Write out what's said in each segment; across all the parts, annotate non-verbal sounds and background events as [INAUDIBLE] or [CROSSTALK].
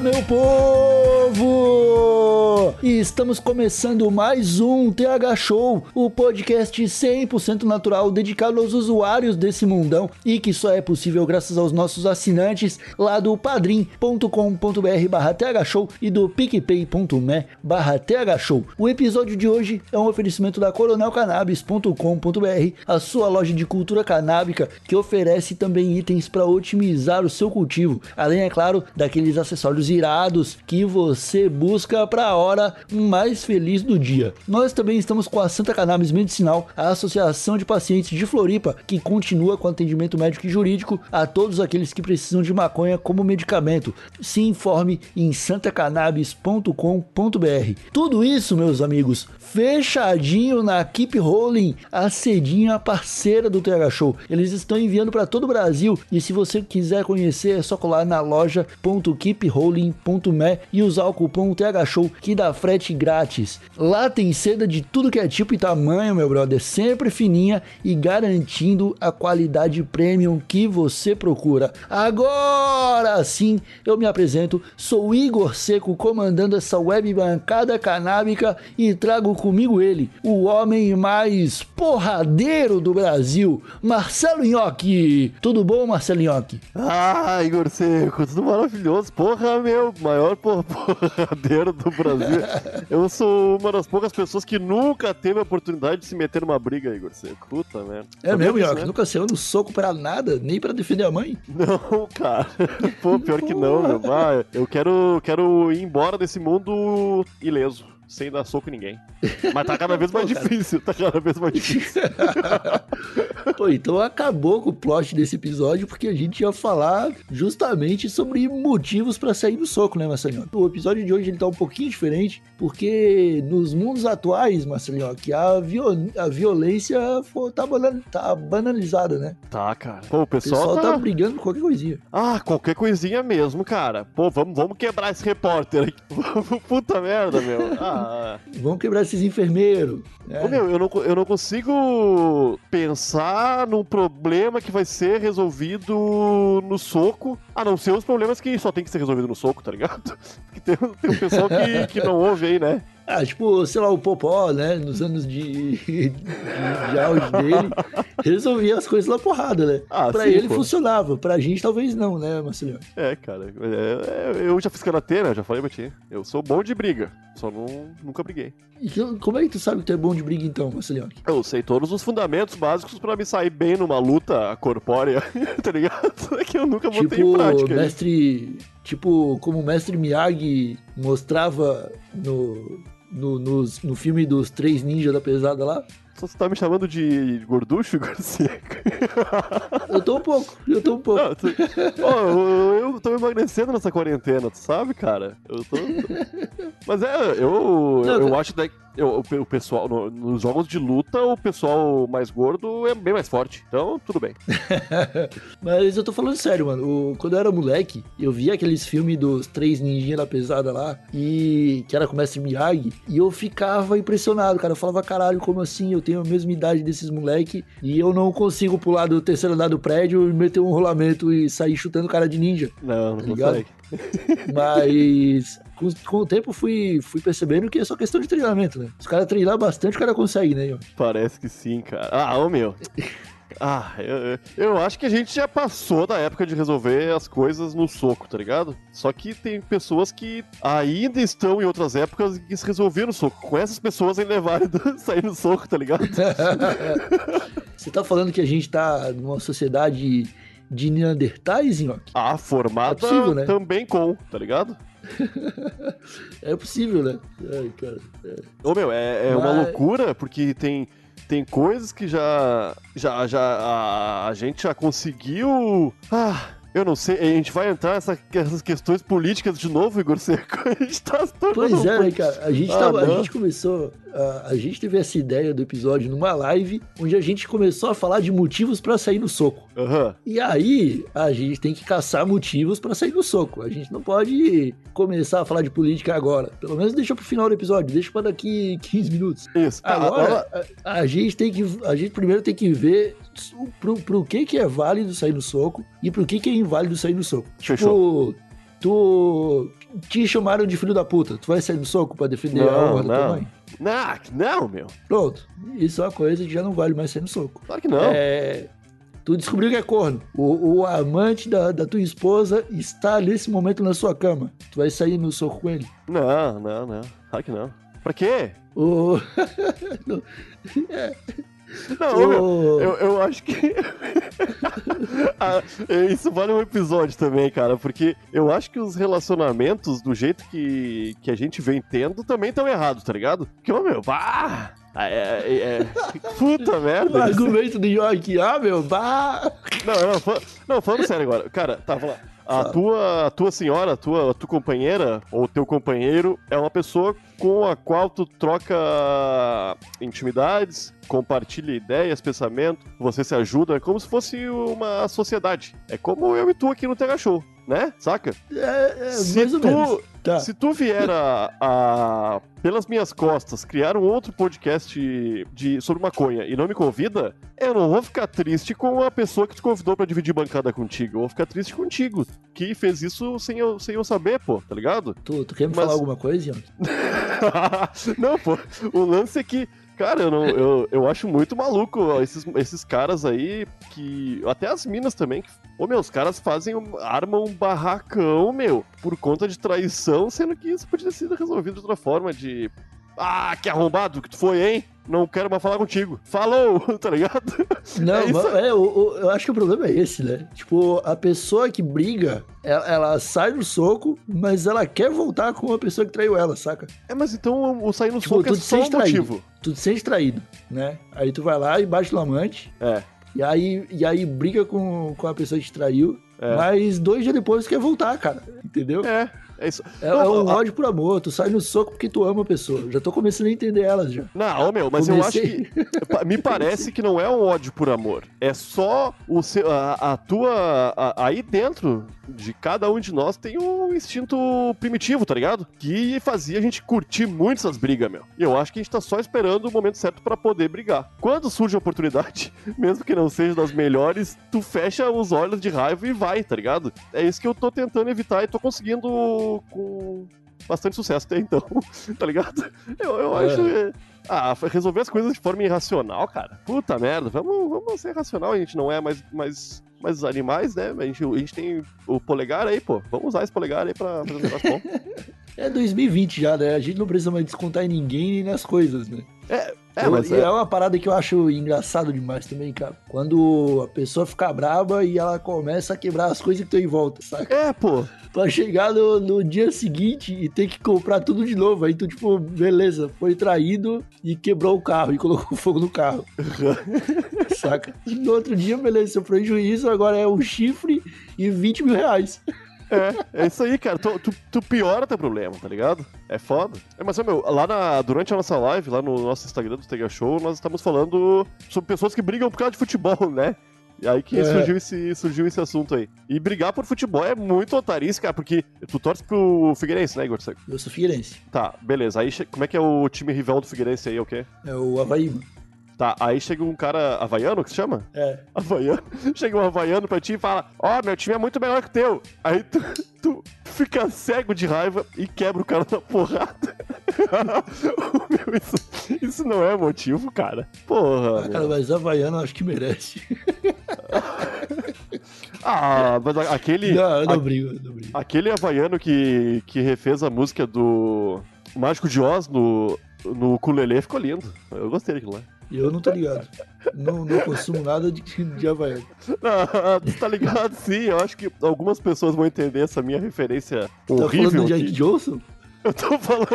Meu povo! E estamos começando mais um TH Show, o podcast 100% natural dedicado aos usuários desse mundão e que só é possível graças aos nossos assinantes lá do padrim.com.br barra thshow e do picpay.me barra thshow. O episódio de hoje é um oferecimento da coronelcannabis.com.br, a sua loja de cultura canábica que oferece também itens para otimizar o seu cultivo, além, é claro, daqueles acessórios irados que você busca para a hora mais feliz do dia. Nós também estamos com a Santa Cannabis Medicinal, a Associação de Pacientes de Floripa, que continua com atendimento médico e jurídico a todos aqueles que precisam de maconha como medicamento. Se informe em santacannabis.com.br. Tudo isso, meus amigos, fechadinho na Keep Rolling, a cedinha parceira do TH Show. Eles estão enviando para todo o Brasil e se você quiser conhecer é só colar na loja.keeprolling.me e usar o cupom THShow que dá frete grátis. Lá tem seda de tudo que é tipo e tamanho, meu brother, sempre fininha e garantindo a qualidade premium que você procura. Agora sim, eu me apresento, sou Igor Seco comandando essa web bancada canábica e trago comigo ele, o homem mais porradeiro do Brasil, Marcelo Nhoque. Tudo bom, Marcelo Nhoque? Ah, Igor Seco, tudo maravilhoso. Porra, meu, maior por- [LAUGHS] porradeiro do Brasil. Eu sou uma das poucas pessoas que nunca teve a oportunidade de se meter numa briga, Igor Seco. Puta merda. É mesmo, Nhoque? né? Nunca saiu no soco pra nada, nem pra defender a mãe? Não, cara. [LAUGHS] Pô, pior que não, meu. Ah, eu quero, quero ir embora desse mundo ileso. Sem dar soco em ninguém. Mas tá cada vez mais [LAUGHS] Pô, cara. difícil. Tá cada vez mais difícil. [LAUGHS] Pô, então acabou com o plot desse episódio, porque a gente ia falar justamente sobre motivos pra sair do soco, né, Marcelinho? O episódio de hoje ele tá um pouquinho diferente, porque nos mundos atuais, Marcelinho, que a, viol a violência tá, banan tá banalizada, né? Tá, cara. Pô, o O pessoal, pessoal tá... tá brigando por qualquer coisinha. Ah, qualquer coisinha mesmo, cara. Pô, vamos, vamos quebrar esse repórter aqui. [LAUGHS] Puta merda, meu. Ah. Vamos quebrar esses enfermeiros. né? Ô, meu, eu não, eu não consigo pensar num problema que vai ser resolvido no soco, a não ser os problemas que só tem que ser resolvido no soco, tá ligado? [LAUGHS] Porque tem, tem um pessoal que, que não ouve aí, né? Ah, tipo, sei lá, o Popó, né? Nos anos de, de, de auge dele, [LAUGHS] resolvia as coisas na porrada, né? Ah, pra sim, ele pô. funcionava, pra gente talvez não, né, Marcelinho? É, cara. é- é- eu já fiz karatê, né? Já falei pra ti. Eu sou bom de briga, só não, nunca briguei. E como é que tu sabe que tu é bom de briga então, Marcelinho? Eu sei todos os fundamentos básicos pra me sair bem numa luta corpórea, [LAUGHS] tá ligado? É que eu nunca botei em Tipo, prática. né? mestre. Tipo, como o mestre Miyagi mostrava no, no, nos- no filme dos três ninjas da pesada lá. Só você tá me chamando de gorducho, [LAUGHS] Garcia? Eu tô um pouco, eu tô um pouco. Não, tu... Eu, eu tô emagrecendo nessa quarentena, tu sabe, cara? Eu tô. Mas é, eu, Não, eu cara. acho que eu, o pessoal, no- nos jogos de luta, o pessoal mais gordo é bem mais forte. Então, tudo bem. [LAUGHS] Mas eu tô falando sério, mano. O- quando eu era moleque, eu via aqueles filmes dos três ninjinhas da pesada lá, e que era com o mestre Miyagi, e eu ficava impressionado, cara. Eu falava, caralho, como assim? Eu tenho a mesma idade desses moleque e eu não consigo pular do terceiro andar do prédio e meter um rolamento e sair chutando cara de ninja. Não, não Tá ligado? consegue. [LAUGHS] [LAUGHS] Mas com, com o tempo fui, fui percebendo que é só questão de treinamento, né? Se o cara treinar bastante, o cara consegue, né? Parece que sim, cara. Ah, ô meu. [LAUGHS] Ah, eu, eu- acho que a gente já passou da época de resolver as coisas no soco, tá ligado? Só que tem pessoas que ainda estão em outras épocas que se resolveram no soco. Com essas pessoas em levar e sair no soco, tá ligado? [LAUGHS] Você tá falando que a gente tá numa sociedade de Neandertais, Nhoque? Ah, formada É possível, né? também com, tá ligado? [LAUGHS] É possível, né? Ai, cara. é. Ô meu, é, é uma Mas- loucura porque tem. Tem coisas que já. Já, já. A, a gente já conseguiu. Ah. Eu não sei, a gente vai entrar nessa, nessas questões políticas de novo, Igor Seco. [LAUGHS] A gente tá se tornando Pois é, né, cara? A gente, Ah, tava- a gente começou. A, a gente teve essa ideia do episódio numa live, onde a gente começou a falar de motivos pra sair no soco. Aham. E aí, a gente tem que caçar motivos pra sair no soco. A gente não pode começar a falar de política agora. Pelo menos deixa pro final do episódio, deixa pra daqui 15 minutos. Isso. Tá, Agora, a, a gente tem que. A gente primeiro tem que ver pro, pro que, que é válido sair no soco e pro que, que é inválido sair no soco. Fechou. Tipo, tu. Te chamaram de filho da puta. Tu vai sair no soco pra defender a Não, honra da tua mãe? Não, não, meu. Pronto. Isso é uma coisa que já não vale mais sair no soco. Claro que não. É, tu descobriu que é corno. O, o amante da, da tua esposa está nesse momento na sua cama. Tu vai sair no soco com ele. Não, não, não. Claro que não. Pra quê? O, [LAUGHS] Não, meu. o- Eu, eu acho que. [LAUGHS] [LAUGHS] Ah, Isso vale um episódio também, cara, porque eu acho que os relacionamentos, do jeito que, que a gente vem tendo, também estão errados, tá ligado? Porque, ô meu, pá! É, é, é- [LAUGHS] Puta o merda! isso- argumento do Joaquim, ah, meu, bah! Não, não, não, falando sério agora. Cara, tá, vamos lá. A tua, a tua senhora, a tua, a tua companheira ou teu companheiro é uma pessoa com a qual tu troca intimidades, compartilha ideias, pensamento, você se ajuda, é como se fosse uma sociedade. É como eu e tu aqui no Tega Show, né? Saca? É, é Se mais ou tu- menos. Tá. Se tu vier a, a- pelas minhas costas, criar um outro podcast de, sobre maconha e não me convida, eu não vou ficar triste com a pessoa que te convidou pra dividir bancada contigo. Eu vou ficar triste contigo, que fez isso sem eu, sem eu saber, pô, tá ligado? Tu, tu quer me Mas- falar alguma coisa, Ian? [LAUGHS] não, pô, o lance é que. Cara, eu, não, eu, eu acho muito maluco esses, esses caras aí que. Até as minas também. Que, ô, meu, os caras fazem. armam um barracão, meu, por conta de traição, sendo que isso podia ter sido resolvido de outra forma, de. Ah, que arrombado que tu foi, hein? Não quero mais falar contigo. Falou, [LAUGHS] tá ligado? Não, É mas- é, o- eu acho que o problema é esse, né? Tipo, a pessoa que briga, ela, ela sai do soco, mas ela quer voltar com a pessoa que traiu ela, saca? É, mas então o sair no Tipo, soco é tu te só um motivo. Tu te sente traído, né? Aí tu vai lá e bate no amante, É. e aí, e aí briga com, com a pessoa que te traiu, É. mas dois dias depois tu quer voltar, cara. Entendeu? É, é isso. É, Não, é um ódio por amor, tu sai no soco porque tu ama a pessoa. Já tô começando a entender elas já. Não, meu, mas eu acho Comecei- que. Me parece que não é um ódio por amor. É só o seu, a, a tua. a- aí dentro de cada um de nós tem um instinto primitivo, tá ligado? Que fazia a gente curtir muito essas brigas, meu. E eu acho que a gente tá só esperando o momento certo pra poder brigar. Quando surge a oportunidade, [LAUGHS] mesmo que não seja das melhores, tu fecha os olhos de raiva e vai, tá ligado? É isso que eu tô tentando evitar e tô conseguindo com bastante sucesso até então, [LAUGHS] tá ligado? Eu, eu É. acho. é, Ah, resolver as coisas de forma irracional, cara. Puta merda, vamos, vamos ser racional, a gente não é mais, mais, mais animais, né? A gente, a gente tem o polegar aí, pô. Vamos usar esse polegar aí pra fazer um negócio bom. [LAUGHS] É 2020 já, né? A gente não precisa mais descontar em ninguém nem nas coisas, né? É, Eu- mas e é, é uma parada que eu acho engraçado demais também, cara. Quando a pessoa fica braba e ela começa a quebrar as coisas que estão em volta, saca? é, pô. Pra chegar no, no dia seguinte e ter que comprar tudo de novo. Aí tu, tipo, beleza, foi traído e quebrou o carro e colocou [LAUGHS] fogo no carro. [LAUGHS] saca? No outro dia, beleza, seu prejuízo agora é um chifre e 20 mil reais. É, é isso aí, cara. Tu, tu, tu piora teu problema, tá ligado? É foda. É, mas, meu, lá na, durante a nossa live, lá no nosso Instagram do Tega Show, nós estamos falando sobre pessoas que brigam por causa de futebol, né? E aí que É. surgiu, esse, surgiu esse assunto aí. E brigar por futebol é muito otarice, cara, porque tu torce pro Figueirense, né, Igor? Eu sou figueirense. Tá, beleza. Aí como é que é o time rival do Figueirense aí, é o quê? É o Havaí, mano. Tá, aí chega um cara havaiano, que se chama? É. Havaiano. [LAUGHS] Chega um havaiano pra ti e fala: Ó, meu time é muito melhor que o teu. Aí tu, [LAUGHS] tu fica cego de raiva e quebra o cara na porrada. [LAUGHS] meu, isso, isso não é motivo, cara. Porra. Ah, cara, mas Havaiano eu acho que merece. Ah, mas aquele. Não, eu não a- brigo, eu não brigo. aquele havaiano que, que refez a música do Mágico de Oz no, no ukulele ficou lindo. Eu gostei daquilo lá. Eu não tô ligado. Não, não consumo nada de, de Havaiano. Ah, tu tá ligado? Sim, eu acho que algumas pessoas vão entender essa minha referência Tá falando horrível. do Jack que- Johnson? Eu tô falando.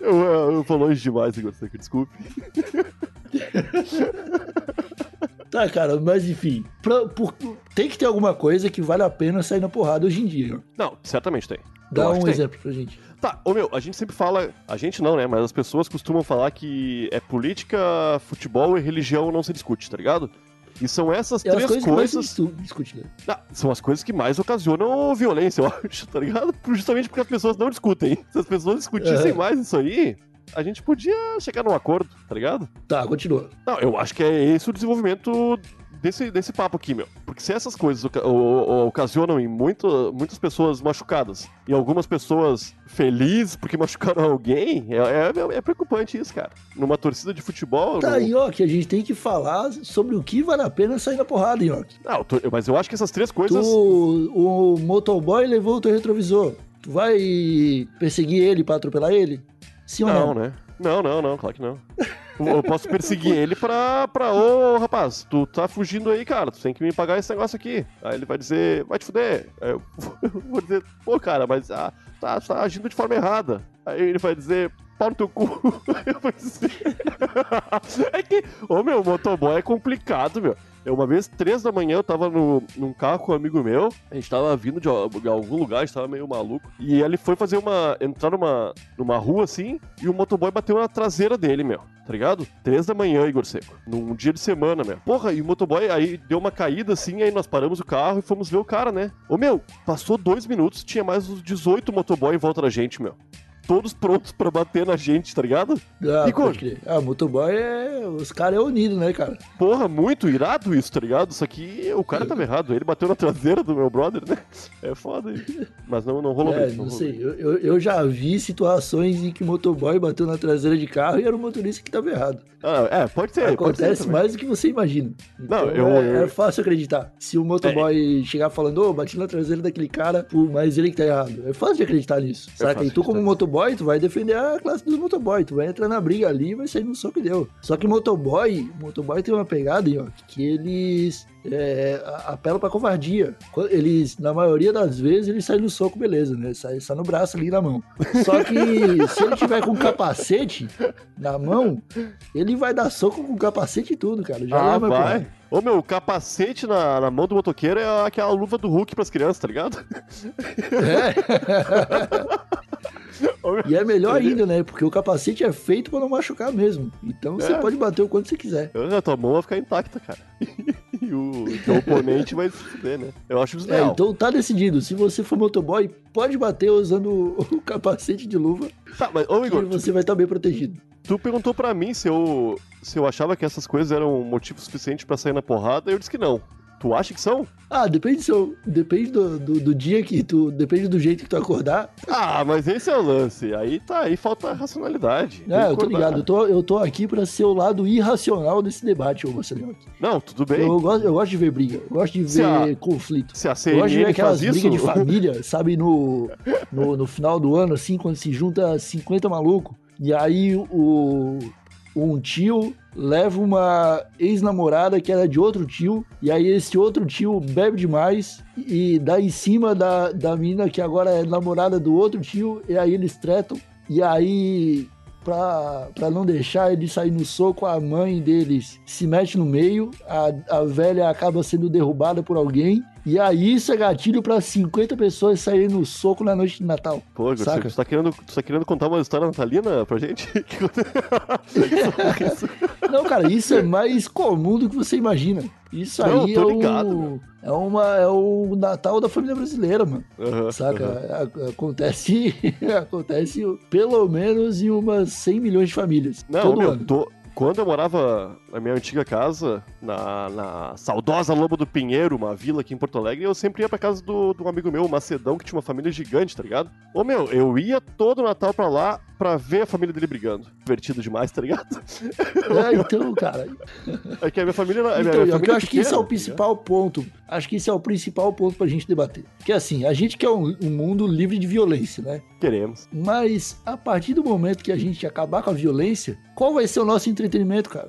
Eu, eu, eu longe demais, Igor desculpe. [LAUGHS] Tá, cara, mas enfim. pra- por- tem que ter alguma coisa que vale a pena sair na porrada hoje em dia. Não, certamente tem. Dá um que tem. exemplo pra gente. Tá, ô meu, a gente sempre fala. A gente não, né? Mas as pessoas costumam falar que é política, futebol e religião não se discute, tá ligado? E são essas É três coisas que mais coisas. se discu- discute, né? Ah, são as coisas que mais ocasionam violência, eu [LAUGHS] acho, tá ligado? Justamente porque as pessoas não discutem. Se as pessoas discutissem Aham. mais isso aí, a gente podia chegar num acordo, tá ligado? Tá, continua. Não, eu acho que é esse o desenvolvimento desse, desse papo aqui, meu. Porque se essas coisas oca- o- ocasionam em muito, muitas pessoas machucadas e algumas pessoas felizes porque [LAUGHS] machucaram alguém, é, é, é preocupante isso, cara. Numa torcida de futebol. Tá, no- Nhoque, a gente tem que falar sobre o que vale a pena sair na porrada, Nhoque. Não, mas eu acho que essas três Tu, coisas. o motoboy levou o teu retrovisor. Tu vai perseguir ele pra atropelar ele? Sim ou Não, não? né? Não, não, não, claro que não. Eu posso perseguir ele pra, pra. Ô, rapaz, tu tá fugindo aí, cara. Tu tem que me pagar esse negócio aqui. Aí ele vai dizer, vai te fuder. Aí eu [LAUGHS] vou dizer, pô, cara, mas ah, tá, tá agindo de forma errada. Aí ele vai dizer, pau no teu cu. [LAUGHS] Eu vou dizer. [LAUGHS] É que, ô meu, motoboy é complicado, meu. Eu, uma vez, três da manhã, eu tava no, num carro com um amigo meu. A gente tava vindo de, de algum lugar, a gente tava meio maluco. E ele foi fazer uma. entrar numa, numa rua assim, e o motoboy bateu na traseira dele, meu. Tá ligado? Três da manhã, Igor Seco. Num dia de semana, meu. Porra, e o motoboy aí deu uma caída assim, aí nós paramos o carro e fomos ver o cara, né? Ô meu, passou dois minutos, tinha mais uns 18 motoboy em volta da gente, meu. Todos prontos pra bater na gente, tá ligado? Ah, pode crer. Ah, motoboy é. Os caras é unido, né, cara? Porra, muito irado isso, tá ligado? Só que o cara tava errado. Ele bateu na traseira do meu brother, né? É foda isso. Mas não, não rolou É, não rolou sei. Eu, eu, eu já vi situações em que o motoboy bateu na traseira de carro e era o motorista que tava errado. Ah, é, pode ser. pode ser Acontece mais do que você imagina. Então, eu- é, eu- é fácil acreditar. Se o motoboy chegar falando, ô, bati na traseira daquele cara, pô, mas ele que tá errado. É fácil de acreditar nisso. Saca? fácil E tu, como acreditar motoboy, tu vai defender a classe dos motoboy. Tu vai entrar na briga ali e vai sair no soco e deu. Só que motoboy, motoboy tem uma pegada, ó, que eles é, apelam pra covardia. Eles, na maioria das vezes, eles saem no soco, beleza, né? Sai, sai no braço ali na mão. Só que [LAUGHS] se ele tiver com capacete na mão, ele vai dar soco com capacete e tudo, cara. Já Ah, leva vai. Ô meu, o capacete na, na mão do motoqueiro é aquela luva do Hulk pras crianças, tá ligado? [LAUGHS] Meu, E é melhor ainda, né? Porque o capacete é feito pra não machucar mesmo. Então você É. pode bater o quanto você quiser. A tua mão vai ficar intacta, cara. [LAUGHS] e o teu oponente vai se fuder, né? Eu acho isso É, então tá decidido. Se você for motoboy, pode bater usando o [LAUGHS] capacete de luva, Tá, mas, ô Igor, você vai estar bem protegido. Tu perguntou pra mim se eu, se eu achava que essas coisas eram motivo suficiente pra sair na porrada, eu disse que não. Tu acha que são? Ah, depende, seu, depende do, do, do dia que tu. Depende do jeito que tu acordar. Ah, mas esse é o lance. Aí tá, aí falta racionalidade. É, eu tô ligado. Eu tô, eu tô aqui pra ser o lado irracional desse debate, ô Marcelinho. Não, tudo bem. Eu gosto, eu gosto de ver briga, eu gosto de Se ver a- conflito. Se a Eu gosto de ver CNN aquelas brigas de família, sabe, no, no, no final do ano, assim, quando se junta 50 malucos, e aí o, um tio leva uma ex-namorada que era de outro tio, e aí esse outro tio bebe demais e dá em cima da, da menina que agora é namorada do outro tio, e aí eles tretam, e aí. Pra, pra não deixar ele sair no soco, a mãe deles se mete no meio, a, a velha acaba sendo derrubada por alguém, e aí isso é gatilho pra 50 pessoas saírem no soco na noite de Natal. Pô, Igor, você tá, querendo, tu tá querendo contar uma história natalina pra gente? [LAUGHS] Não, cara, isso é mais comum do que você imagina. Isso Não, aí é, ligado, o, é, uma, é o Natal da família brasileira, mano. Aham, Saca? A- Acontece, [LAUGHS] acontece pelo menos em umas 100 milhões de famílias. Não, todo meu, ano. tô- quando eu morava na minha antiga casa, na, na saudosa Lobo do Pinheiro, uma vila aqui em Porto Alegre, eu sempre ia pra casa do, de um amigo meu, o Macedão, que tinha uma família gigante, tá ligado? Ô meu, eu ia todo Natal pra lá pra ver a família dele brigando. Divertido demais, tá ligado? [LAUGHS] É, então, cara. É que a minha família. a minha- Então, minha eu família acho que isso é o pequena, tá principal ponto. Acho que isso é o principal ponto pra gente debater. Que assim, a gente quer um, um mundo livre de violência, né? Queremos. Mas a partir do momento que a gente acabar com a violência, qual vai ser o nosso entretenimento, cara?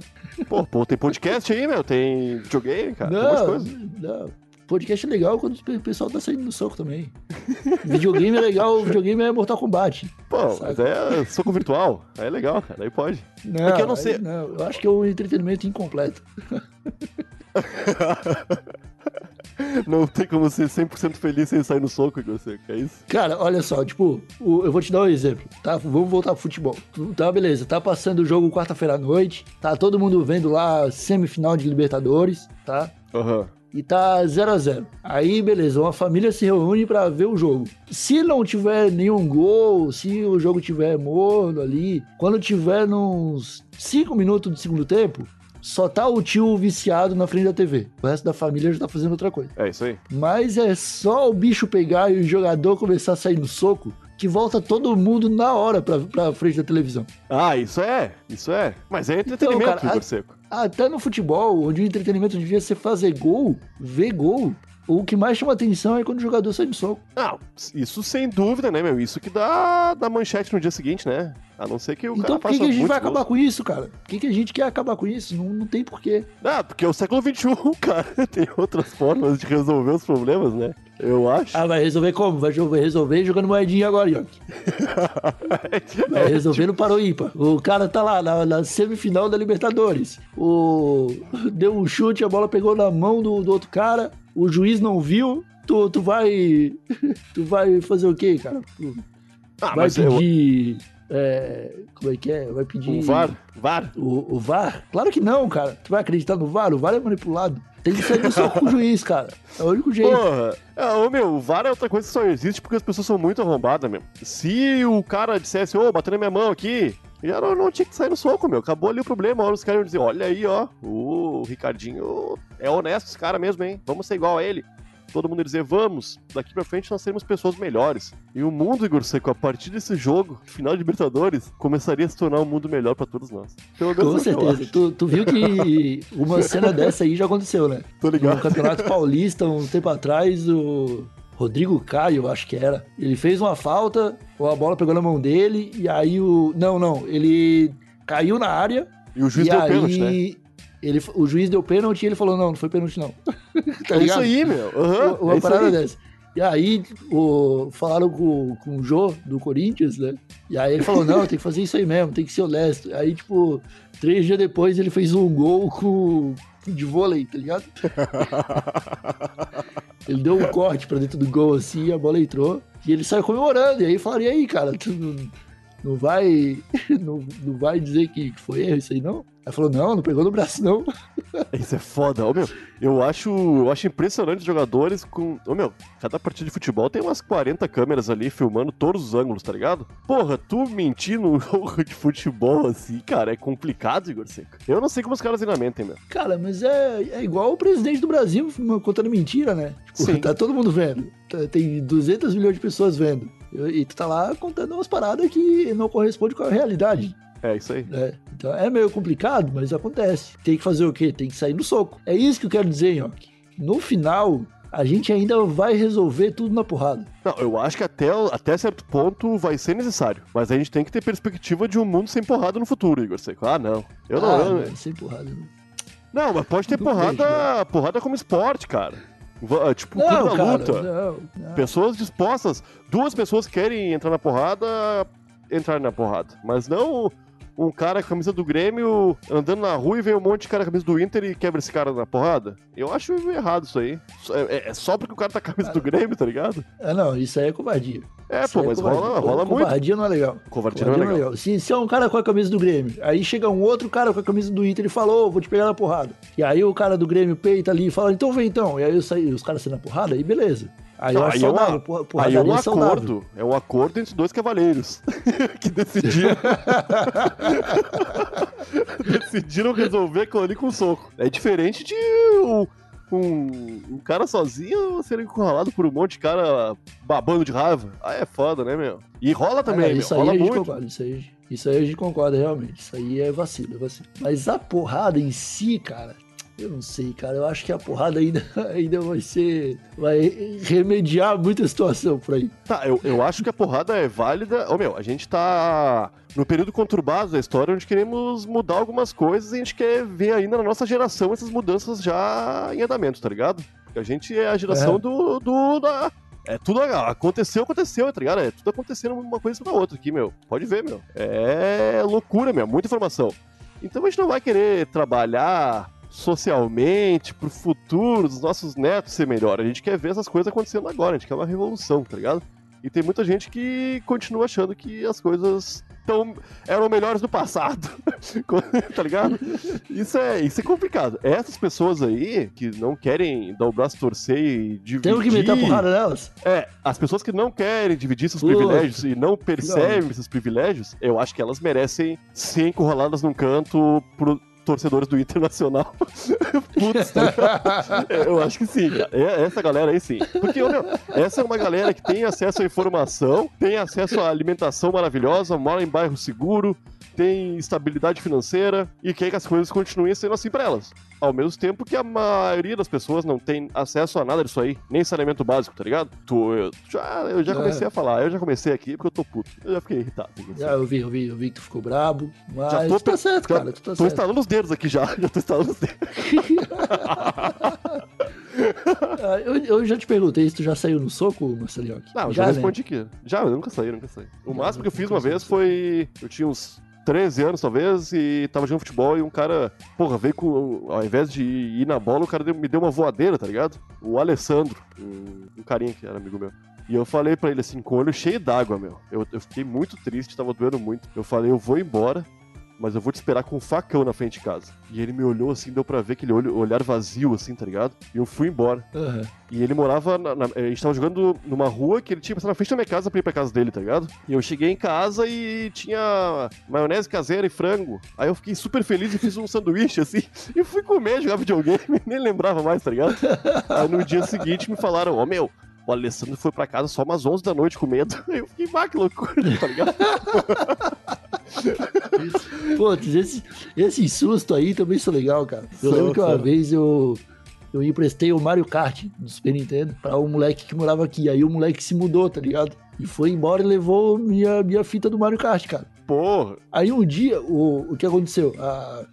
Pô, pô, tem podcast aí, meu, tem videogame, cara, tem um monte de Não, coisa. não. podcast é legal quando o pessoal tá saindo no soco também. videogame é legal, videogame é Mortal Kombat. Pô, mas é soco virtual. Aí é legal, cara. Aí pode. Não, É que eu não sei- não, eu acho que é um entretenimento incompleto. [LAUGHS] Não tem como ser 100% feliz sem sair no soco, Igor Seco. É isso? Cara, olha só, tipo, o- eu vou te dar um exemplo, tá? Vamos voltar pro futebol. Tá, beleza, tá passando o jogo quarta-feira à noite, tá todo mundo vendo lá semifinal de Libertadores, tá? Aham. E tá 0 a 0 Aí, beleza, uma família se reúne pra ver o jogo. Se não tiver nenhum gol, se o jogo tiver morno ali, quando tiver nos 5 minutos do segundo tempo, só tá o tio viciado na frente da TV. O resto da família já tá fazendo outra coisa. É isso aí. Mas é só o bicho pegar e o jogador começar a sair no soco que volta todo mundo na hora pra, pra frente da televisão. Ah, isso é. Isso é. Mas é entretenimento, Então, cara, Igor Seco. Até no futebol, onde o entretenimento devia ser fazer gol, ver gol, o que mais chama atenção é quando o jogador sai no soco. Não, isso sem dúvida, né, meu? Isso que dá, dá manchete no dia seguinte, né? A não ser que o então cara por que, faça que a gente vai gols. acabar com isso, cara? Por que, que a gente quer acabar com isso? Não, não tem porquê. Ah, porque é o século XXI, [LAUGHS] cara. Tem outras formas de resolver os problemas, né? Eu acho. Ah, vai resolver como? Vai resolver jogando moedinha agora, Yoki. [LAUGHS] Vai resolver no Parou ímpar. O cara tá lá na, na semifinal da Libertadores. O... [LAUGHS] Deu um chute, a bola pegou na mão do, do outro cara. O juiz não viu. Tu, tu vai. Tu vai fazer o quê, cara? Tu Ah, vai mas eu- pedir. É, como é que é? Vai pedir. o VAR, VAR. O, o VAR? Claro que não, cara. Tu vai acreditar no VAR? O VAR é manipulado. Tem que sair no soco com o juiz, cara. É o único jeito. Porra, é, ô, meu, o VAR é outra coisa que só existe porque as pessoas são muito arrombadas, meu. Se o cara dissesse, ô, bateu na minha mão aqui, já não, não tinha que sair no soco, meu. Acabou ali o problema. Agora os caras iam dizer, olha aí, ó, o Ricardinho é honesto esse cara mesmo, hein? Vamos ser igual a ele. Todo mundo ia dizer, vamos, daqui pra frente nós seremos pessoas melhores. E o mundo, Igor Seco, a partir desse jogo, final de Libertadores, começaria a se tornar um mundo melhor pra todos nós. Com certeza. Tu, tu viu que [LAUGHS] uma cena dessa aí já aconteceu, né? Tô No ligado. Campeonato Paulista, um tempo atrás, o Rodrigo Caio, acho que era. Ele fez uma falta, a bola pegou na mão dele, e aí o. Não, não. Ele caiu na área. E o juiz e deu aí, pênalti, né? Ele, o juiz deu pênalti e ele falou: não, não foi pênalti, não. [LAUGHS] tá É isso aí, meu. Aham, Uma é parada aí. dessa. E aí, o, falaram com, com o Jô, do Corinthians, né? E aí ele falou, não, tem que fazer isso aí mesmo, tem que ser honesto. Aí, tipo, três dias depois ele fez um gol com, de vôlei, tá ligado? [LAUGHS] Ele deu um corte pra dentro do gol assim, a bola entrou. E ele saiu comemorando. E aí falaram, e aí, cara, tu não, vai. [LAUGHS] Não, não vai dizer que foi erro isso aí, não? Aí falou, não, não pegou no braço, não. [LAUGHS] Isso é foda. Ô, meu, eu acho, eu acho impressionante os jogadores com. Ô, meu, cada partida de futebol tem umas 40 câmeras ali filmando todos os ângulos, tá ligado? Porra, tu mentir num [LAUGHS] jogo de futebol assim, cara, é complicado, Igor Seca. Eu não sei como os caras ainda mentem, meu. Cara, mas é, é igual o presidente do Brasil contando mentira, né? Tipo, Sim. tá todo mundo vendo. Tá- Tem 200 milhões de pessoas vendo. E tu tá lá contando umas paradas que não correspondem com a realidade, É isso aí. né? Então é meio complicado, mas acontece. Tem que fazer o quê? Tem que sair no soco. É isso que eu quero dizer, Nhoque. No final, a gente ainda vai resolver tudo na porrada. Não, eu acho que até, até certo ponto vai ser necessário. Mas a gente tem que ter perspectiva de um mundo sem porrada no futuro, Igor Seco. Ah, não. Eu não. ah, eu- sem porrada. não. Não, mas pode ter porrada, porrada como esporte, cara. Va- Tipo, Não, clube da cara, luta. não, não. Pessoas dispostas, duas pessoas que querem entrar na porrada, entrar na porrada. Mas não um cara com a camisa do Grêmio andando na rua e vem um monte de cara com a camisa do Inter e quebra esse cara na porrada. Eu acho errado isso aí. É, é- é só porque o cara tá com a camisa do Grêmio, tá ligado? Ah, não, isso aí é covardia. É, Isso pô, é mas covardia. rola, rola muito. Covardia não é legal. Covardia não é legal. Se, se é um cara com a camisa do Grêmio, aí chega um outro cara com a camisa do Inter e falou, vou te pegar na porrada. E aí o cara do Grêmio peita ali e fala, então vem então. E aí eu saí, os caras saem na porrada, aí beleza. Aí Não, aí é uma- Aí é um é saudável. acordo. É um acordo entre dois cavaleiros [LAUGHS] que decidiram. [LAUGHS] decidiram resolver aquilo ali com soco. É diferente de um, um, um cara sozinho ser encurralado por um monte de cara babando de raiva. Ah, é foda, né, meu? E rola também, não, meu. isso aí Rola a gente muito. concorda, isso aí, isso aí a gente concorda realmente. Isso aí é vacilo, é vacilo. Mas a porrada em si, cara, eu não sei, cara. Eu acho que a porrada ainda, [LAUGHS] ainda vai ser. Vai remediar muita situação por aí. Tá, eu, eu acho que a porrada é válida. Ô, meu, a gente tá no período conturbado da história onde queremos mudar algumas coisas e a gente quer ver ainda na nossa geração essas mudanças já em andamento, tá ligado? A gente é a geração É. do, do. da- É tudo aconteceu, aconteceu, tá ligado? É tudo acontecendo uma coisa da outra aqui, meu. Pode ver, meu. É loucura, meu. Muita informação. Então a gente não vai querer trabalhar socialmente pro futuro dos nossos netos ser melhor. A gente quer ver essas coisas acontecendo agora. A gente quer uma revolução, tá ligado? E tem muita gente que continua achando que as coisas tão, eram melhores do passado. [LAUGHS] tá ligado? Isso é, isso é complicado. Essas pessoas aí que não querem dar o braço torcer e dividir... Temos que meter a porrada nelas. É, as pessoas que não querem dividir seus privilégios e não percebem Não. esses privilégios, eu acho que elas merecem ser encurraladas num canto por torcedores do Internacional. [LAUGHS] Putz, tá Eu acho que sim. É- Essa galera aí sim. Porque, meu, essa é uma galera que tem acesso à informação, tem acesso à alimentação maravilhosa, mora em bairro seguro, tem estabilidade financeira e quer que as coisas continuem sendo assim pra elas. Ao mesmo tempo que a maioria das pessoas não tem acesso a nada disso aí, nem saneamento básico, tá ligado? Tu, eu, já, eu já É. comecei a falar, eu já comecei aqui porque eu tô puto. Eu já fiquei irritado. Já, eu vi, eu vi, eu vi que tu ficou brabo. Mas Já tô tu tá certo, já cara. Tu tá Tô certo. instalando os dedos aqui já, [LAUGHS] já tô instalando os dedos. [LAUGHS] Ah, eu, eu já te perguntei se tu já saiu no soco, Marcelinho. Não, eu já, já né? respondi aqui. Já, eu nunca saí, nunca saí. O Já, máximo que eu fiz uma vez foi. Eu tinha uns 13 anos, talvez, e tava jogando futebol e um cara, porra, veio com. Ao invés de ir na bola, o cara me deu uma voadeira, tá ligado? O Alessandro, um, um carinha que era amigo meu. E eu falei pra ele assim, com o olho cheio d'água, meu. Eu, eu fiquei muito triste, tava doendo muito. Eu falei, eu vou embora, mas eu vou te esperar com um facão na frente de casa. E ele me olhou assim, deu pra ver aquele olho, olhar vazio, assim, tá ligado? E eu fui embora. Aham. E ele morava. na- na- a gente tava jogando numa rua que ele tinha passado na frente da minha casa pra ir pra casa dele, tá ligado? E eu cheguei em casa e tinha maionese caseira e frango. Aí eu fiquei super feliz e fiz um sanduíche assim. [LAUGHS] E fui comer, jogar videogame, [LAUGHS] nem lembrava mais, tá ligado? Aí no dia seguinte me falaram: Ó, meu. O Alessandro foi pra casa só umas 11 da noite com medo. [LAUGHS] Aí eu fiquei, bah, que loucura, tá ligado? Putz, esse, esse susto aí também são legal, cara. Eu São, lembro que uma são. vez eu, eu emprestei o Mario Kart do Super Nintendo pra um moleque que morava aqui. Aí o moleque se mudou, tá ligado? E foi embora e levou minha, minha fita do Mario Kart, cara. Porra. Aí um dia, o, o que aconteceu? A-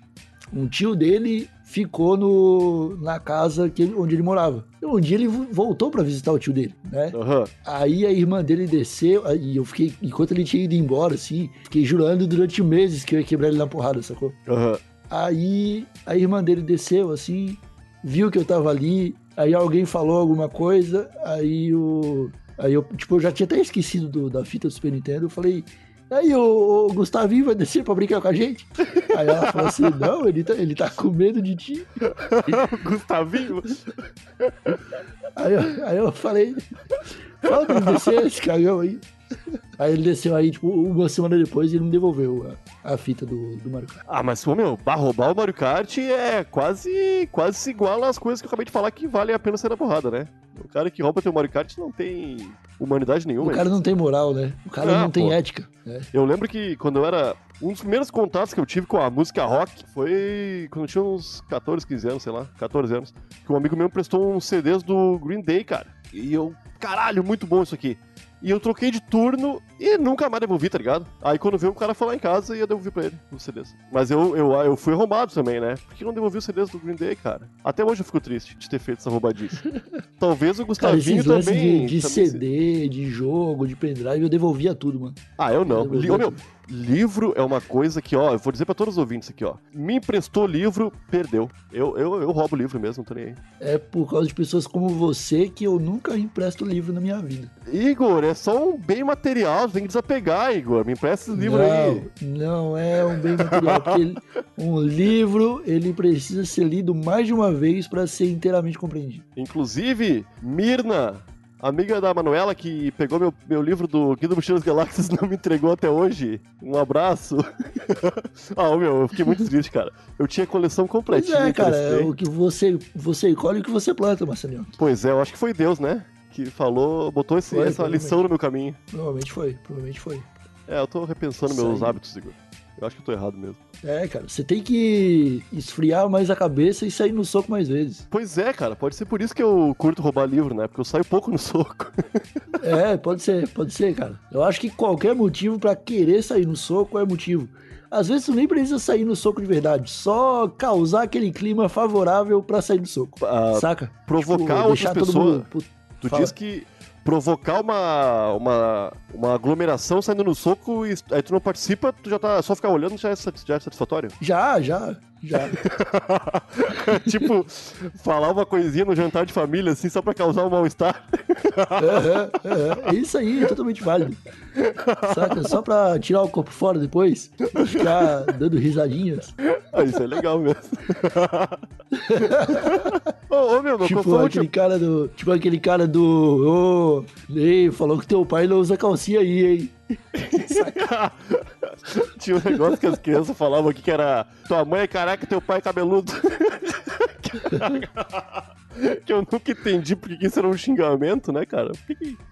um tio dele ficou no, na casa que ele- onde ele morava. E um dia ele vo- voltou pra visitar o tio dele, né? Aham. Aí a irmã dele desceu, aí eu fiquei, enquanto ele tinha ido embora, assim, fiquei jurando durante meses que eu ia quebrar ele na porrada, sacou? Aham. Aí a irmã dele desceu, assim, viu que eu tava ali, aí alguém falou alguma coisa, aí o. Aí eu, tipo, eu já tinha até esquecido do- da fita do Super Nintendo, eu falei. Aí o, o Gustavinho vai descer pra brincar com a gente? Aí ela falou assim, não, ele tá, ele tá com medo de ti. [LAUGHS] Gustavinho. Aí eu, aí eu falei, fala pra ele descer esse cagão aí. Aí ele desceu aí, tipo, uma semana depois ele me devolveu a, a fita do, do Mario Kart. Ah, mas, ô, meu, bah, roubar o Mario Kart é quase, quase se iguala às coisas que eu acabei de falar que valem a pena ser na porrada, né? O cara que rouba teu Mario Kart não tem humanidade O nenhuma. cara não tem moral, né? O cara Ah, não tem pô. ética. né? Eu lembro que quando eu era. Um dos primeiros contatos que eu tive com a música rock foi quando eu tinha uns 14, 15 anos, sei lá, 14 anos. Que um amigo meu prestou uns CDs do Green Day, cara. E eu, caralho, muito bom isso aqui. E eu troquei de turno e nunca mais devolvi, tá ligado? Aí quando veio o cara falar em casa, eu devolvi pra ele os CDs. Mas eu, eu, eu fui arrombado também, né? Por que não devolvi os CDs do Green Day, cara? Até hoje eu fico triste de ter feito essa roubadice. [LAUGHS] Talvez o Cara, Gustavinho lances também. de, de também se- CD, de jogo, de pendrive, eu devolvia tudo, mano. Ah, eu não. Eu Li- meu, livro é uma coisa que, ó, eu vou dizer pra todos os ouvintes aqui, ó. Me emprestou livro, perdeu. Eu, eu, eu roubo livro mesmo, não tô nem aí. É por causa de pessoas como você que eu nunca empresto livro na minha vida. Igor, é só um bem material, tem que desapegar, Igor. Me empresta esse livro não, aí. Não é um bem material, ele- um livro ele precisa ser lido mais de uma vez para ser inteiramente compreendido. Inclusive, Mirna, amiga da Manuela que pegou meu, meu livro do Guia do Mochila das Galáxias e não me entregou até hoje. Um abraço. [LAUGHS] ah, meu, eu fiquei muito triste, cara. Eu tinha a coleção Pois completinha. é, cara, é o que você, você colhe e o que você planta, Marcelinho. Pois é, eu acho que foi Deus, né? Que falou, botou esse- Foi, essa lição no meu caminho. Provavelmente foi, provavelmente foi. É, eu tô repensando meus hábitos, Igor. Eu acho que eu tô errado mesmo. É, cara, você tem que esfriar mais a cabeça e sair no soco mais vezes. Pois é, cara, pode ser por isso que eu curto roubar livro, né? Porque eu saio pouco no soco. [LAUGHS] É, pode ser, pode ser, cara. Eu acho que qualquer motivo pra querer sair no soco é motivo. Às vezes tu nem precisa sair no soco de verdade, só causar aquele clima favorável pra sair no soco. Ah, saca? provocar outras deixar todo pessoas. mundo. Tu Fala. diz que provocar uma, uma, uma aglomeração saindo no soco e aí tu não participa, tu já tá só ficar olhando já é, já é satisfatório. Já, já, já. [LAUGHS] tipo, falar uma coisinha no jantar de família assim só pra causar um mal-estar. Aham, aham. É isso aí, é totalmente válido. Saca? Só pra tirar o corpo fora depois, ficar dando risadinhas. Ah, isso é legal mesmo. [LAUGHS] ô, ô, meu, meu, Tipo aquele cara do. Tipo aquele cara do. Ô, ei, falou que teu pai não usa calcinha aí, hein? [LAUGHS] Tinha um negócio que as crianças falavam aqui que era tua mãe é careca, teu pai é cabeludo. [LAUGHS] que eu nunca entendi porque que isso era um xingamento, né, cara?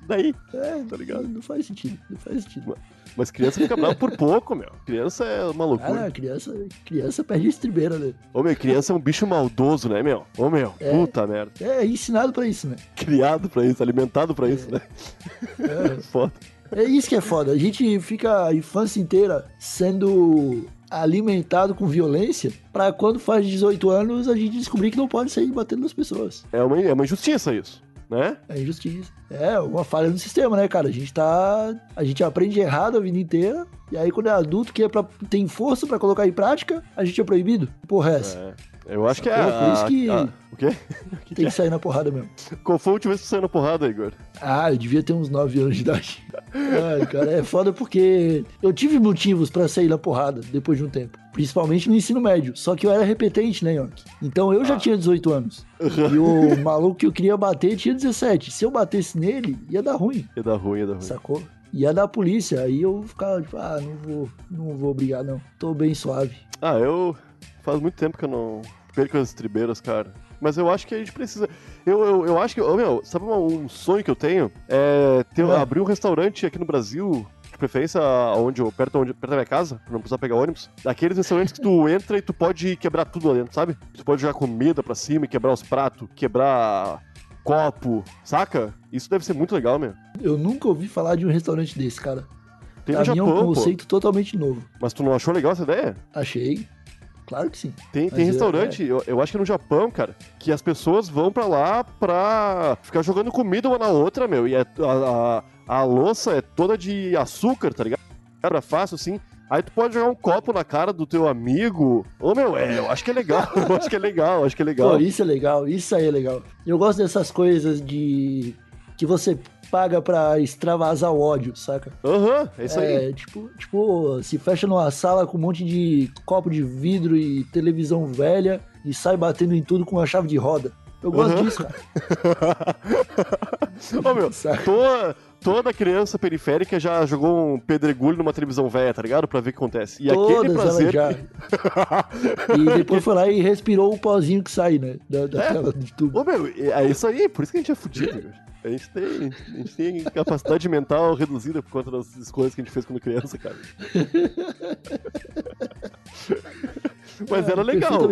Daí, É, tá ligado? Não faz sentido, não faz sentido. Mas criança fica brava por pouco, meu. Criança é uma Ah, loucura. não, criança, criança perde estribeira, né? Ô, meu, criança é um bicho maldoso, né, meu? Ô, meu, É. puta merda. É ensinado pra isso, né? Criado pra isso, alimentado pra isso, né? É. [LAUGHS] Foda. É isso que é foda. A gente fica a infância inteira sendo alimentado com violência pra quando faz 18 anos a gente descobrir que não pode sair batendo nas pessoas. É uma, é uma injustiça isso, né? É injustiça. É uma falha no sistema, né, cara? A gente tá. A gente aprende errado a vida inteira. E aí, quando é adulto, que é pra, tem força pra colocar em prática, a gente é proibido. Porra, é essa? É. Eu acho que é. Por isso a- que- a- o quê? [LAUGHS] Tem que sair na porrada mesmo. Qual foi a última vez que você saiu na porrada, Igor? Ah, eu devia ter uns 9 anos de idade. Ai, cara, é foda porque eu tive motivos pra sair na porrada depois de um tempo. Principalmente no ensino médio. Só que eu era repetente, né, York? Então eu já tinha 18 anos. E o maluco que eu queria bater tinha 17. Se eu batesse nele, ia dar ruim, Ia dar ruim, ia dar ruim. sacou? Ia dar polícia. Aí eu ficava tipo, ah, não vou, não vou brigar, não. Tô bem suave. Ah, eu. Faz muito tempo que eu não perco as tribeiras, cara. Mas eu acho que a gente precisa. Eu, eu, eu acho que. Ô, meu, sabe um sonho que eu tenho? É ter, É. abrir um restaurante aqui no Brasil. De preferência onde, eu- perto, onde, perto da minha casa, pra não precisar pegar ônibus. Daqueles restaurantes que tu [LAUGHS] entra e tu pode quebrar tudo lá dentro, sabe? Tu pode jogar comida pra cima e quebrar os pratos, quebrar copo, saca? Isso deve ser muito legal, meu. Eu nunca ouvi falar de um restaurante desse, cara. Tem pra no mim é um Japão, pô. conceito totalmente novo. Mas tu não achou legal essa ideia? Achei. Claro que sim. Tem, Mas tem é- restaurante, eu, eu acho que é no Japão, cara, que as pessoas vão pra lá pra ficar jogando comida uma na outra, meu. E é- a, a, a louça é toda de açúcar, tá ligado? Era fácil assim. Aí tu pode jogar um copo na cara do teu amigo. Ô, meu, é, eu acho que é legal. [LAUGHS] Eu acho que é legal, eu acho que é legal. Pô, isso é legal, isso aí é legal. Eu gosto dessas coisas de. que você paga pra extravasar o ódio, saca? Aham, é isso aí. É, tipo, tipo, se fecha numa sala com um monte de copo de vidro e televisão velha e sai batendo em tudo com uma chave de roda. Eu gosto Aham. disso, cara. [LAUGHS] Ô, meu, Saca? toda, toda criança periférica já jogou um pedregulho numa televisão velha, tá ligado? Pra ver o que acontece. E aquele Todas prazer. elas já. [LAUGHS] E depois foi lá e respirou o pozinho que sai, né? Da, da É. tela de tudo. Ô, meu, é isso aí, por isso que a gente é fudido. [LAUGHS] A gente, tem, a gente tem capacidade mental reduzida por conta das escolhas que a gente fez quando criança, cara. [LAUGHS] Mas era legal.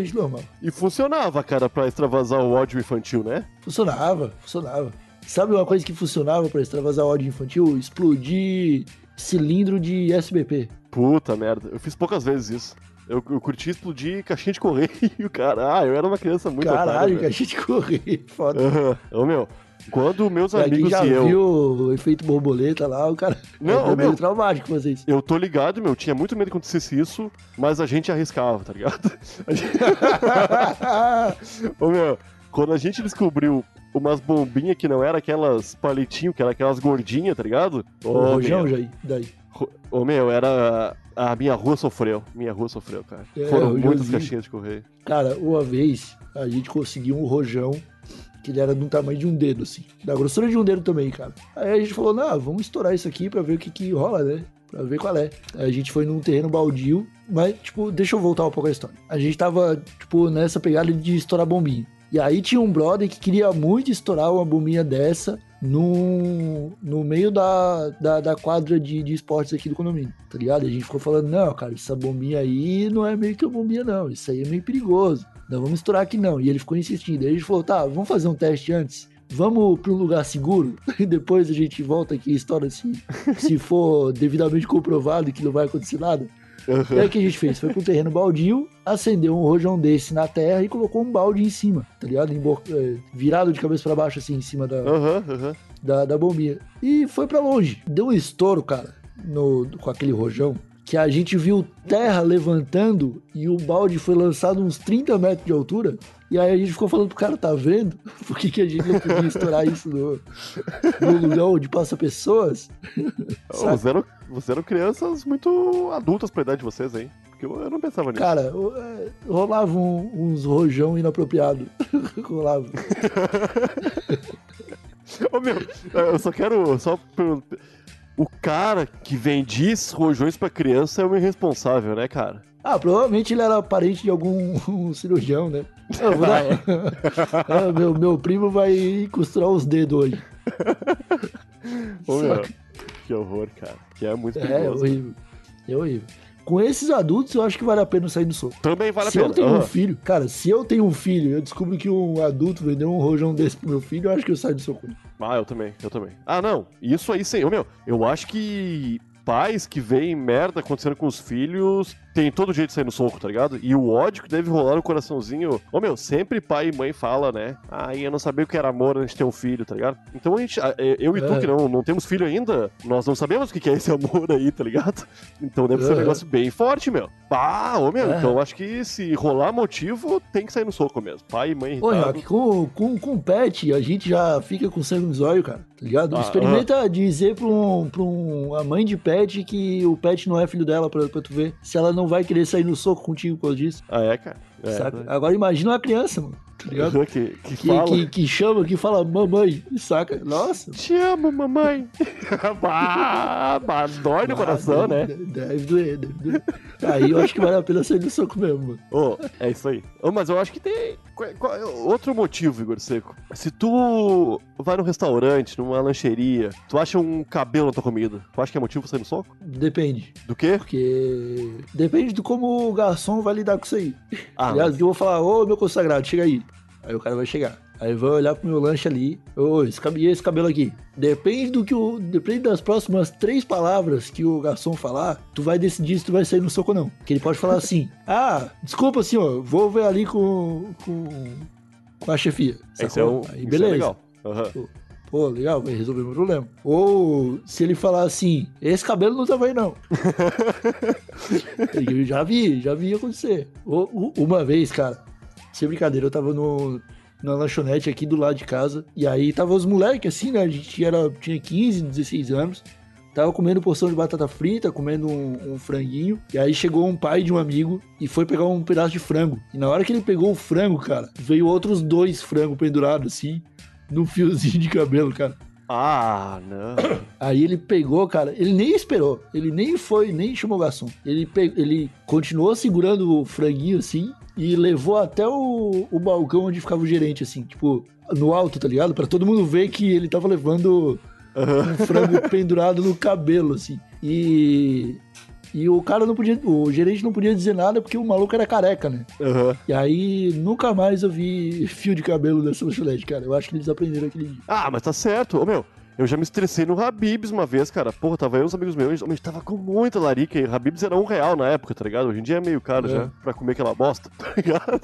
E funcionava, cara, pra extravasar o ódio infantil, né? Funcionava, funcionava. Sabe uma coisa que funcionava pra extravasar ódio infantil? Explodir cilindro de SBP. Puta merda. Eu fiz poucas vezes isso. Eu, eu curti explodir caixinha de correio, [LAUGHS] cara. Ah, eu era uma criança muito Caralho, otária, que a gente corria. Foda. Aham. Ô, meu, quando meus Pra amigos já e eu... viu o efeito borboleta lá, o cara. [LAUGHS] Não, é meio traumático fazer isso. Eu tô ligado, meu, tinha muito medo que acontecesse isso, mas a gente arriscava, tá ligado? A [LAUGHS] gente- Ô, meu, quando a gente descobriu umas bombinhas que não era aquelas palitinho, que era aquelas gordinhas, tá ligado? o Ô, rojão meu, já aí, daí. ô, meu, era... A minha rua sofreu. Minha rua sofreu, cara. É, Foram muitas vi. caixinhas de correio. Cara, uma vez a gente conseguiu um rojão que ele era do tamanho de um dedo, assim. Da grossura de um dedo também, cara. Aí a gente falou, não, vamos estourar isso aqui pra ver o que que rola, né? Pra ver qual é. Aí a gente foi num terreno baldio, mas, tipo, deixa eu voltar um pouco a história. A gente tava, tipo, nessa pegada de estourar bombinha. E aí tinha um brother que queria muito estourar uma bombinha dessa no, no meio da, da, da quadra de, de esportes aqui do condomínio, tá ligado? E a gente ficou falando, não, cara, essa bombinha aí não é meio que uma bombinha, não. Isso aí é meio perigoso. Não vamos misturar aqui, não. E ele ficou insistindo. Aí a gente falou, tá, vamos fazer um teste antes. Vamos para um lugar seguro [LAUGHS] e depois a gente volta aqui e estoura assim, [LAUGHS] se for devidamente comprovado que não vai acontecer nada. E aí o que a gente fez? Foi pro terreno baldio, acendeu um rojão desse na terra e colocou um balde em cima, tá ligado? Eh, Virado de cabeça pra baixo, assim, em cima da, Aham, aham. da, da bombinha. E foi pra longe. Deu um estouro, cara, no, com aquele rojão, que a gente viu terra levantando e o balde foi lançado uns 30 metros de altura. E aí a gente ficou falando pro cara, tá vendo? [LAUGHS] Por que, que a gente não podia estourar isso no, no lugar onde passa pessoas? [LAUGHS] Vocês eram, vocês eram crianças muito adultas pra idade de vocês, hein? Porque eu, eu não pensava nisso. Cara, é, rolava um- uns rojão inapropriado. [LAUGHS] rolava. Ô meu, eu só quero. Só perguntar. O cara que vendia esses rojões pra criança é um irresponsável, né, cara? Ah, provavelmente ele era parente de algum um [LAUGHS] cirurgião, né? Eu vou dar- Ah, [LAUGHS] meu, meu primo vai costurar os dedos hoje. Ô, meu, que horror, cara. Que é muito É, é perigoso. horrível. É horrível. Com esses adultos, eu acho que vale a pena sair do soco. Também vale a se pena. eu tenho um Aham. filho, cara, se eu tenho um filho e eu descubro que um adulto vendeu um rojão desse pro meu filho, eu acho que eu saio do soco. Ah, eu também, eu também. Ah, não. Isso aí sim. Meu, eu acho que pais que veem merda acontecendo com os filhos tem todo jeito de sair no soco, tá ligado? E o ódio que deve rolar no coraçãozinho. Ô, meu, sempre pai e mãe fala, né? Ah, eu não sabia o que era amor antes de ter um filho, tá ligado? Então a gente, a- eu e tu É. que não, não temos filho ainda, nós não sabemos o que é esse [LAUGHS] amor aí, tá ligado? Então deve ser um É. negócio bem forte, meu. Ah, ô, meu, É. então acho que se rolar motivo, tem que sair no soco mesmo. Pai e mãe Ô. Nhoque, com, com, com pet, a gente já fica com sangue nos olhos, cara, tá ligado? Ah, Experimenta dizer pra, um, pra um, a mãe de pet que o pet não é filho dela, pra, pra tu ver se ela não vai querer sair no soco contigo por causa disso, Ah, é, cara? É, saca? né? Agora imagina uma criança, mano, tá ligado? [LAUGHS] que, que Que, fala. que, que chama, que fala mamãe, saca? Nossa. Te amo, mamãe. [LAUGHS] bah, bah, dói no coração, Ah, né? Deve, deve doer, deve doer. Aí eu acho que vale a pena sair do soco mesmo, mano. Ô, é isso aí. Ô, mas eu acho que tem outro motivo, Igor Seco. Se tu vai num restaurante, numa lancheria, tu acha um cabelo na tua comida, tu acha que é motivo pra sair no soco? Depende. Do quê? Porque depende de como o garçom vai lidar com isso aí. Ah, Aliás, eu vou falar, ô meu consagrado, chega aí. Aí o cara vai chegar. Aí vai olhar pro meu lanche ali. Ô, esse, e esse cabelo aqui. Depende do que o. Depende das próximas três palavras que o garçom falar, tu vai decidir se tu vai sair no soco ou não. Porque ele pode falar [LAUGHS] assim: Ah, desculpa, senhor, vou ver ali com. com, com a chefia. esse é um, Aí isso é beleza. legal. Aham. Pô, legal, vai resolver meu problema. Ou se ele falar assim, esse cabelo não tava aí não. [LAUGHS] eu já vi, já vi acontecer. Ou- uma vez, cara, sem brincadeira, eu tava no, na lanchonete aqui do lado de casa, e aí tava os moleques assim, né, a gente era, tinha 15, 16 anos, tava comendo porção de batata frita, comendo um, um franguinho, e aí chegou um pai de um amigo e foi pegar um pedaço de frango. E na hora que ele pegou o frango, cara, veio outros dois frangos pendurados assim, no fiozinho de cabelo, cara. Ah, não. Aí ele pegou, cara, ele nem esperou, ele nem foi, nem chamou o garçom. Ele, pe- ele continuou segurando o franguinho assim e levou até o, o balcão onde ficava o gerente, assim, tipo, no alto, tá ligado? Pra todo mundo ver que ele tava levando um frango [LAUGHS] pendurado no cabelo, assim. E. E o cara não podia. O gerente não podia dizer nada porque o maluco era careca, né? Aham. E aí nunca mais eu vi fio de cabelo nessa lanchonete, cara. Eu acho que eles aprenderam aquele dia. Ah, mas tá certo. Ô, meu, eu já me estressei no Habibs uma vez, cara. Porra, tava eu e uns amigos meus, a gente tava com muita larica e Habibs era um real na época, tá ligado? Hoje em dia é meio caro É. já pra comer aquela bosta, [LAUGHS] tá ligado?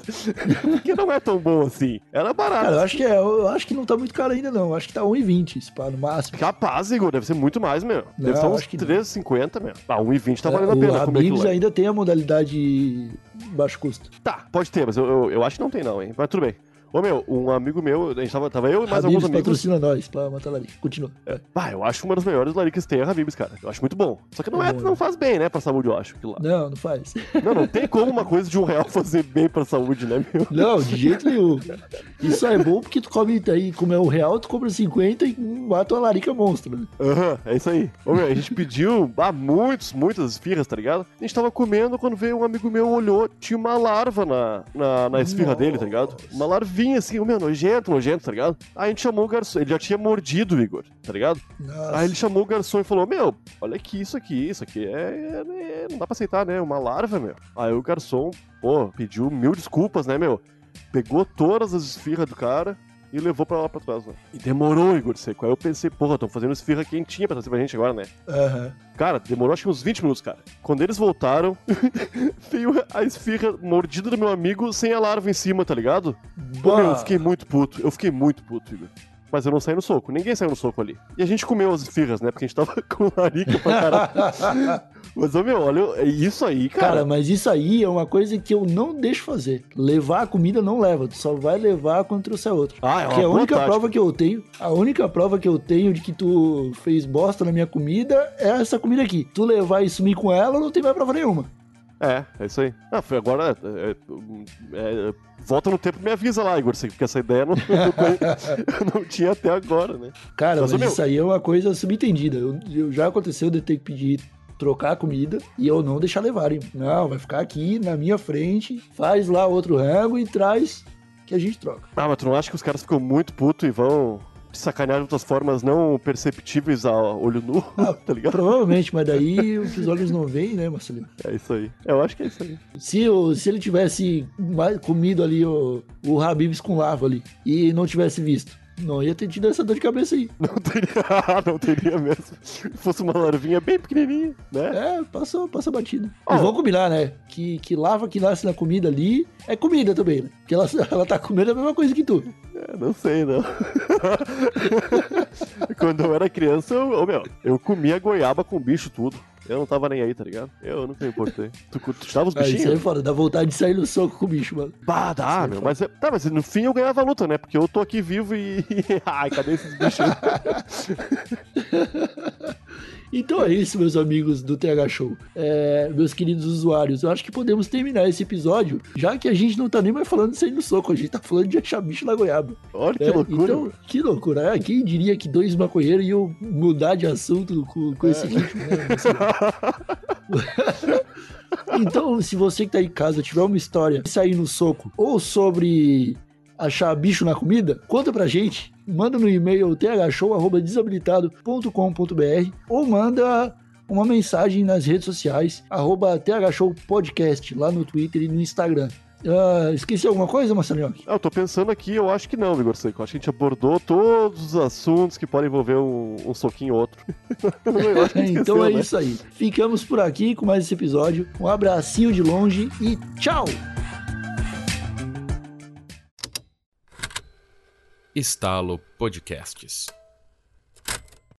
Porque não é tão bom assim. Era barato. Cara, eu acho que é, eu acho que não tá muito caro ainda, não. Eu acho que tá 1,20 esse pá, no máximo. Capaz, Igor, deve ser muito mais, meu. Deve Não, ser uns acho que não. 3,50, meu. Ah, 1,20 tá É, valendo a pena o Habib's ainda tem a modalidade baixo custo. Tá, pode ter, mas eu, eu, eu acho que não tem não, hein. Mas tudo bem. Ô, meu, um amigo meu, a gente tava, tava eu e mais alguns amigos. patrocina nós pra matar larica. Continua. É. Ah, eu acho uma das melhores laricas que tem a Habibs, cara. Eu acho muito bom. Só que não, É é, não né? faz bem, né, pra saúde, eu acho. lá. Não, não faz. Não, não tem como uma coisa de um real fazer bem pra saúde, né, meu? Não, de jeito nenhum. Isso é bom porque tu come aí, como é o real, tu compra 50 e mata uma larica monstro, né? Aham, é isso aí. Ô, meu, a gente pediu ah, muitos, muitas esfirras, tá ligado? A gente tava comendo quando veio um amigo meu, olhou, tinha uma larva na, na, na esfirra Nossa. dele, tá ligado? Uma vinha assim, o meu, nojento, nojento, tá ligado? Aí a gente chamou o garçom, ele já tinha mordido o Igor, tá ligado? Nossa. Aí ele chamou o garçom e falou: Meu, olha aqui, isso aqui, isso aqui é, é- é- Não dá pra aceitar, né? Uma larva, meu. Aí o garçom, pô, pediu mil desculpas, né, meu? Pegou todas as esfirras do cara e levou pra lá pra trás, né? E demorou, Igor Seco. Aí eu pensei, porra, estão fazendo esfirra quentinha pra trazer pra gente agora, né? Aham. Cara, demorou acho que uns 20 minutos, cara. Quando eles voltaram, [LAUGHS] veio a esfirra mordida do meu amigo sem a larva em cima, tá ligado? Pô, meu, eu fiquei muito puto. Eu fiquei muito puto, Igor. Mas eu não saí no soco. Ninguém saiu no soco ali. E a gente comeu as esfirras, né? Porque a gente tava [LAUGHS] com larica pra caralho. Mas, ô, meu, olha, é isso aí, cara. Cara, mas isso aí é uma coisa que eu não deixo fazer. Levar a comida não leva, tu só vai levar quando trouxer outra. Ah, é uma que é a única tática. prova que eu tenho, a única prova que eu tenho de que tu fez bosta na minha comida é essa comida aqui. Tu levar e sumir com ela, não tem mais prova nenhuma. É, é isso aí. Ah, foi agora. é, é, é, volta no tempo e me avisa lá, Igor, porque essa ideia não, [LAUGHS] eu [LAUGHS] não tinha até agora, né? Cara, Mas, mas, ô, meu- isso aí é uma coisa subentendida. Eu, eu- já aconteceu de eu ter que pedir trocar a comida e eu não deixar levarem. Não, vai ficar aqui na minha frente, faz lá outro rango e traz que a gente troca. Ah, mas tu não acha que os caras ficam muito putos e vão sacanear de outras formas não perceptíveis a olho nu? [LAUGHS] tá ligado? Provavelmente, mas daí o que os olhos não veem, né, Marcelino? É isso aí. Eu acho que é isso aí. Se, o- se ele tivesse comido ali o, o Habibs com lava ali e não tivesse visto, não ia ter tido essa dor de cabeça aí. [LAUGHS] Não teria, [LAUGHS] não teria mesmo. Se fosse uma larvinha bem pequenininha, né? É, passa, passa batida. Ó. E vamos combinar, né? Que, que lava que nasce na comida ali é comida também, né? Porque ela, [LAUGHS] ela tá comendo a mesma coisa que tu. É, não sei, não. Quando eu era criança, eu, meu, eu comia goiaba com bicho tudo. Eu não tava nem aí, tá ligado? Eu nunca me importei. [LAUGHS] Tu, tirava os Aí isso aí é bichinhos? foda, dá vontade de sair no soco com o bicho, mano. Bah, dá, aí meu. Mas, é- tá, mas no fim eu ganhava a luta, né? Porque eu tô aqui vivo e. [LAUGHS] Ai, cadê esses bichos? [LAUGHS] Então é isso, meus amigos do TH Show. É, meus queridos usuários, eu acho que podemos terminar esse episódio, já que a gente não tá nem mais falando de sair no soco, a gente tá falando de achar bicho na goiaba. Olha que É, loucura. Então, que loucura. né? Quem diria que dois maconheiros iam mudar de assunto com, com esse ritmo, né? [LAUGHS] então, se você que tá em casa tiver uma história de sair no soco ou sobre achar bicho na comida, conta pra gente. Manda no e-mail thshow.desabilitado.com.br ou manda uma mensagem nas redes sociais, arroba thshowpodcast, lá no Twitter e no Instagram. Ah, esqueci alguma coisa, Marcelinho? Eu tô pensando aqui, eu acho que não, Vigor Seco. Acho que a gente abordou todos os assuntos que podem envolver um, um soquinho ou outro. [LAUGHS] gente então esqueceu, é né? isso aí. Ficamos por aqui com mais esse episódio. Um abracinho de longe e tchau! Estalo Podcasts.